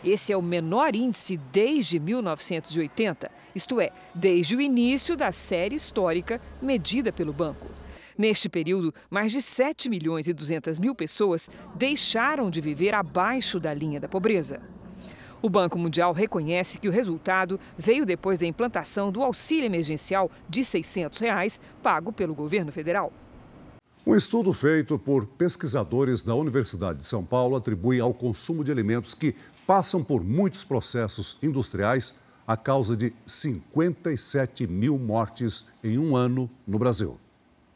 Esse é o menor índice desde 1980, isto é, desde o início da série histórica medida pelo banco. Neste período, mais de 7 milhões e 200 mil pessoas deixaram de viver abaixo da linha da pobreza. O Banco Mundial reconhece que o resultado veio depois da implantação do auxílio emergencial de 600 reais, pago pelo governo federal. Um estudo feito por pesquisadores da Universidade de São Paulo atribui ao consumo de alimentos que passam por muitos processos industriais a causa de 57 mil mortes em um ano no Brasil.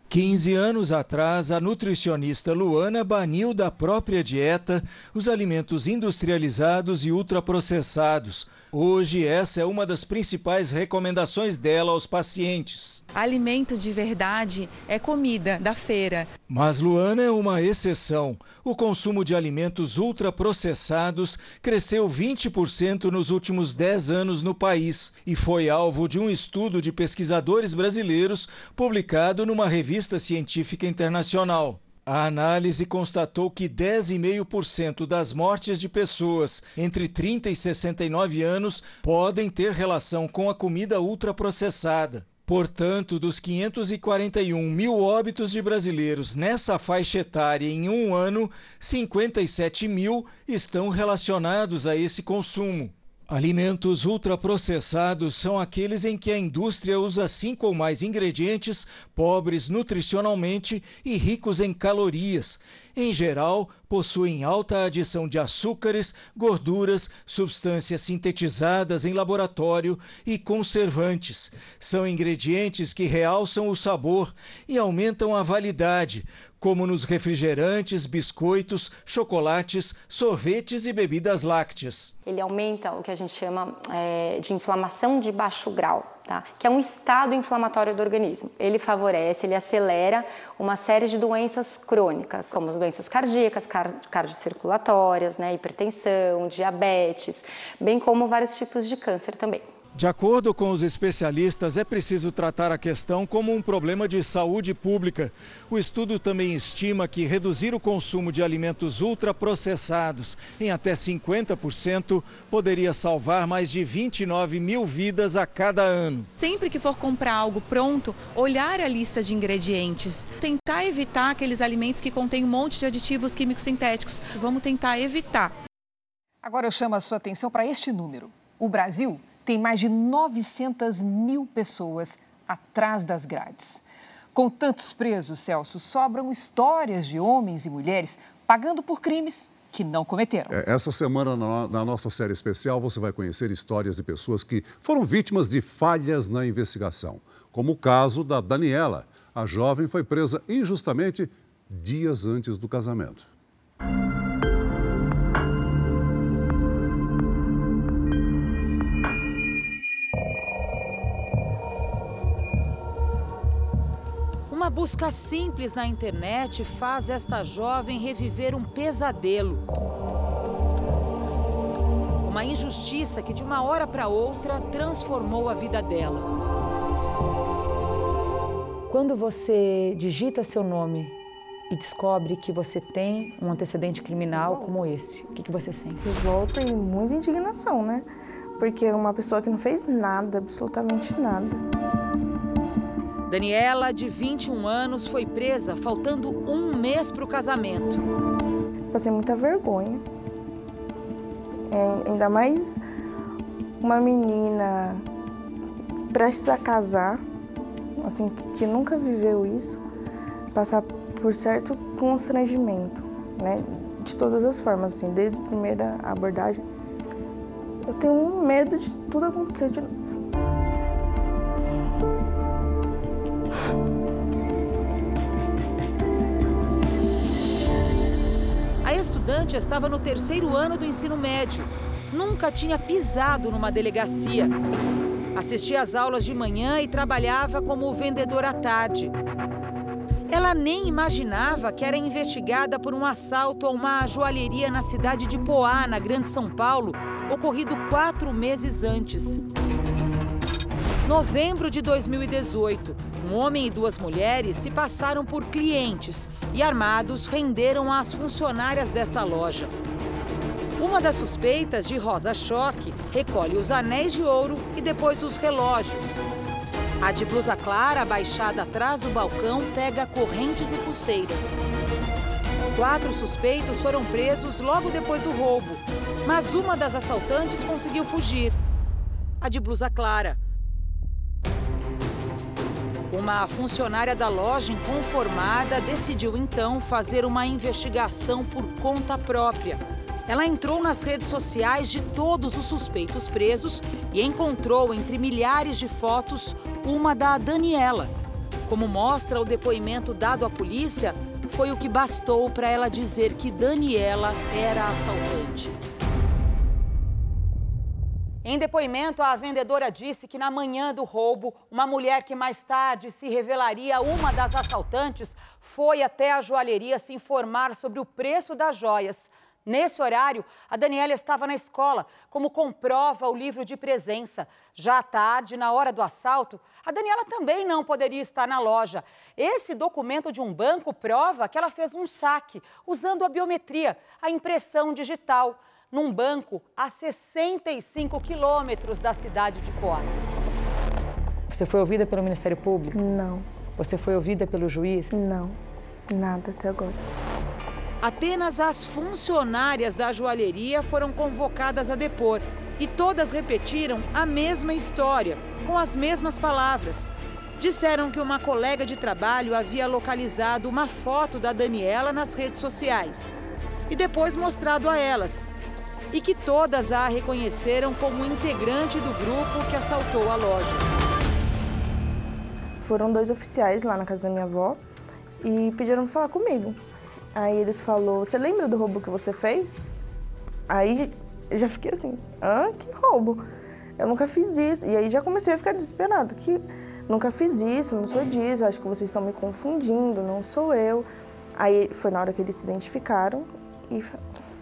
15 anos atrás, a nutricionista Luana baniu da própria dieta os alimentos industrializados e ultraprocessados. Hoje, essa é uma das principais recomendações dela aos pacientes. Alimento de verdade é comida da feira. Mas Luana é uma exceção. O consumo de alimentos ultraprocessados cresceu 20% nos últimos 10 anos no país e foi alvo de um estudo de pesquisadores brasileiros publicado numa revista científica internacional. A análise constatou que 10,5% das mortes de pessoas entre 30 e 69 anos podem ter relação com a comida ultraprocessada. Portanto, dos 541 mil óbitos de brasileiros nessa faixa etária em um ano, 57 mil estão relacionados a esse consumo. Alimentos ultraprocessados são aqueles em que a indústria usa cinco ou mais ingredientes pobres nutricionalmente e ricos em calorias. Em geral, possuem alta adição de açúcares, gorduras, substâncias sintetizadas em laboratório e conservantes. São ingredientes que realçam o sabor e aumentam a validade, como nos refrigerantes, biscoitos, chocolates, sorvetes e bebidas lácteas. Ele aumenta o que a gente chama é, de inflamação de baixo grau. Tá? que é um estado inflamatório do organismo. Ele favorece, ele acelera uma série de doenças crônicas, como as doenças cardíacas, car cardiocirculatórias, né, hipertensão, diabetes, bem como vários tipos de câncer também. De acordo com os especialistas, é preciso tratar a questão como um problema de saúde pública. O estudo também estima que reduzir o consumo de alimentos ultraprocessados em até 50% poderia salvar mais de 29 mil vidas a cada ano. Sempre que for comprar algo pronto, olhar a lista de ingredientes. Tentar evitar aqueles alimentos que contêm um monte de aditivos químicos sintéticos. Vamos tentar evitar. Agora eu chamo a sua atenção para este número. O Brasil tem mais de 900 mil pessoas atrás das grades. Com tantos presos, Celso, sobram histórias de homens e mulheres pagando por crimes que não cometeram. É, essa semana, na nossa série especial, você vai conhecer histórias de pessoas que foram vítimas de falhas na investigação, como o caso da Daniela. A jovem foi presa injustamente dias antes do casamento. Uma busca simples na internet faz esta jovem reviver um pesadelo. Uma injustiça que de uma hora para outra transformou a vida dela. Quando você digita seu nome e descobre que você tem um antecedente criminal como esse, o que, que você sente? Revolta e muita indignação, né? Porque é uma pessoa que não fez nada, absolutamente nada. Daniela, de 21 anos, foi presa faltando um mês para o casamento. Passei muita vergonha. É, ainda mais uma menina prestes a casar, assim, que nunca viveu isso, passar por certo constrangimento, né? De todas as formas, assim, desde a primeira abordagem. Eu tenho medo de tudo acontecer de novo. Estudante estava no terceiro ano do ensino médio. Nunca tinha pisado numa delegacia. Assistia às aulas de manhã e trabalhava como vendedora à tarde. Ela nem imaginava que era investigada por um assalto a uma joalheria na cidade de Poá, na Grande São Paulo, ocorrido quatro meses antes. Novembro de 2018, um homem e duas mulheres se passaram por clientes e, armados, renderam as funcionárias desta loja. Uma das suspeitas, de rosa choque, recolhe os anéis de ouro e depois os relógios. A de blusa clara, abaixada atrás do balcão, pega correntes e pulseiras. Quatro suspeitos foram presos logo depois do roubo, mas uma das assaltantes conseguiu fugir. A de blusa clara. Uma funcionária da loja inconformada decidiu então fazer uma investigação por conta própria. Ela entrou nas redes sociais de todos os suspeitos presos e encontrou entre milhares de fotos uma da Daniela. Como mostra o depoimento dado à polícia, foi o que bastou para ela dizer que Daniela era assaltante. Em depoimento, a vendedora disse que na manhã do roubo, uma mulher que mais tarde se revelaria uma das assaltantes foi até a joalheria se informar sobre o preço das joias. Nesse horário, a Daniela estava na escola, como comprova o livro de presença. Já à tarde, na hora do assalto, a Daniela também não poderia estar na loja. Esse documento de um banco prova que ela fez um saque usando a biometria, a impressão digital num banco a 65 quilômetros da cidade de Coab. Você foi ouvida pelo Ministério Público? Não. Você foi ouvida pelo juiz? Não, nada até agora. Apenas as funcionárias da joalheria foram convocadas a depor e todas repetiram a mesma história, com as mesmas palavras. Disseram que uma colega de trabalho havia localizado uma foto da Daniela nas redes sociais e depois mostrado a elas, e que todas a reconheceram como integrante do grupo que assaltou a loja. Foram dois oficiais lá na casa da minha avó e pediram para falar comigo. Aí eles falou: "Você lembra do roubo que você fez?" Aí eu já fiquei assim: "Hã? Que roubo? Eu nunca fiz isso". E aí já comecei a ficar desesperado, que nunca fiz isso, não sou disso, acho que vocês estão me confundindo, não sou eu. Aí foi na hora que eles se identificaram e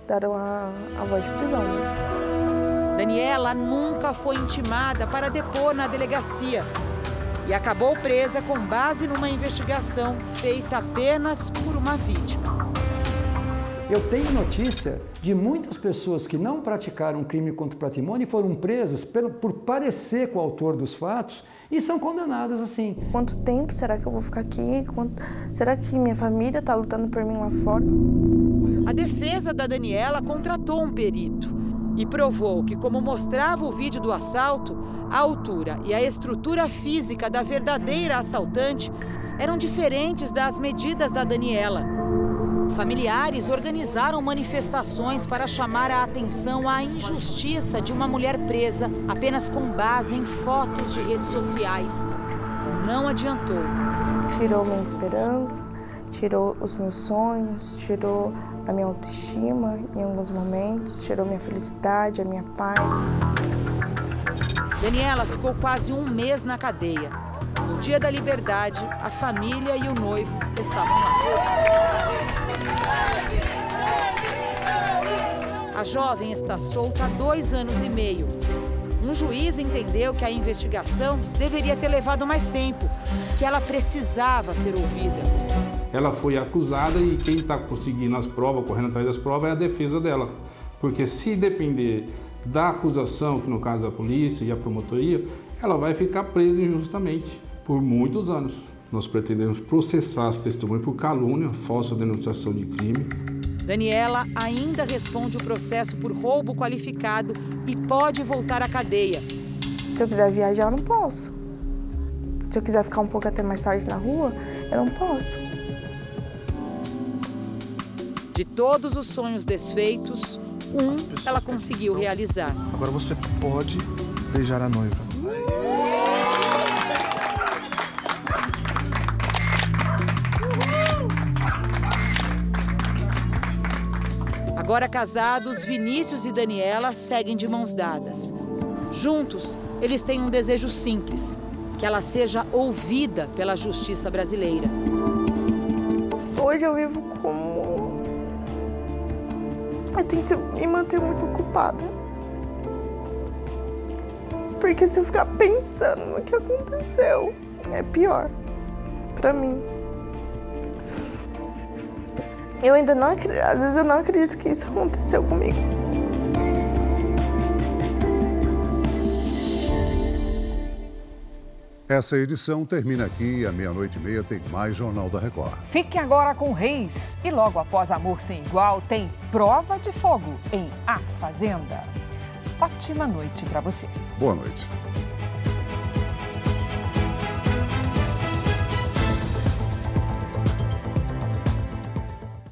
deram a, a voz de prisão. Né? Daniela nunca foi intimada para depor na delegacia e acabou presa com base numa investigação feita apenas por uma vítima. Eu tenho notícia de muitas pessoas que não praticaram crime contra o patrimônio e foram presas por, parecer com o autor dos fatos e são condenadas assim. Quanto tempo será que eu vou ficar aqui? Quanto... Será que minha família está lutando por mim lá fora? A defesa da Daniela contratou um perito e provou que, como mostrava o vídeo do assalto, a altura e a estrutura física da verdadeira assaltante eram diferentes das medidas da Daniela. Familiares organizaram manifestações para chamar a atenção à injustiça de uma mulher presa apenas com base em fotos de redes sociais. Não adiantou. Tirou minha esperança, tirou os meus sonhos, tirou a minha autoestima em alguns momentos, tirou minha felicidade, a minha paz. Daniela ficou quase um mês na cadeia. No dia da liberdade, a família e o noivo estavam lá. A jovem está solta há dois anos e meio. Um juiz entendeu que a investigação deveria ter levado mais tempo, que ela precisava ser ouvida. Ela foi acusada e quem está conseguindo as provas, correndo atrás das provas, é a defesa dela. Porque se depender da acusação, que no caso é a polícia e a promotoria, ela vai ficar presa injustamente por muitos anos. Nós pretendemos processar as testemunhas por calúnia, falsa denunciação de crime. Daniela ainda responde o processo por roubo qualificado e pode voltar à cadeia. Se eu quiser viajar, eu não posso. Se eu quiser ficar um pouco até mais tarde na rua, eu não posso. De todos os sonhos desfeitos, um ela conseguiu realizar. Agora você pode beijar a noiva. Agora casados, Vinícius e Daniela seguem de mãos dadas. Juntos, eles têm um desejo simples: que ela seja ouvida pela justiça brasileira. Hoje eu vivo como. Eu tento me manter muito ocupada. Porque se eu ficar pensando no que aconteceu, é pior para mim. Eu ainda não acredito, às vezes eu não acredito que isso aconteceu comigo. Essa edição termina aqui e à meia-noite e meia tem mais Jornal da Record. Fique agora com Reis e logo após Amor Sem Igual tem Prova de Fogo em A Fazenda. Ótima noite para você. Boa noite.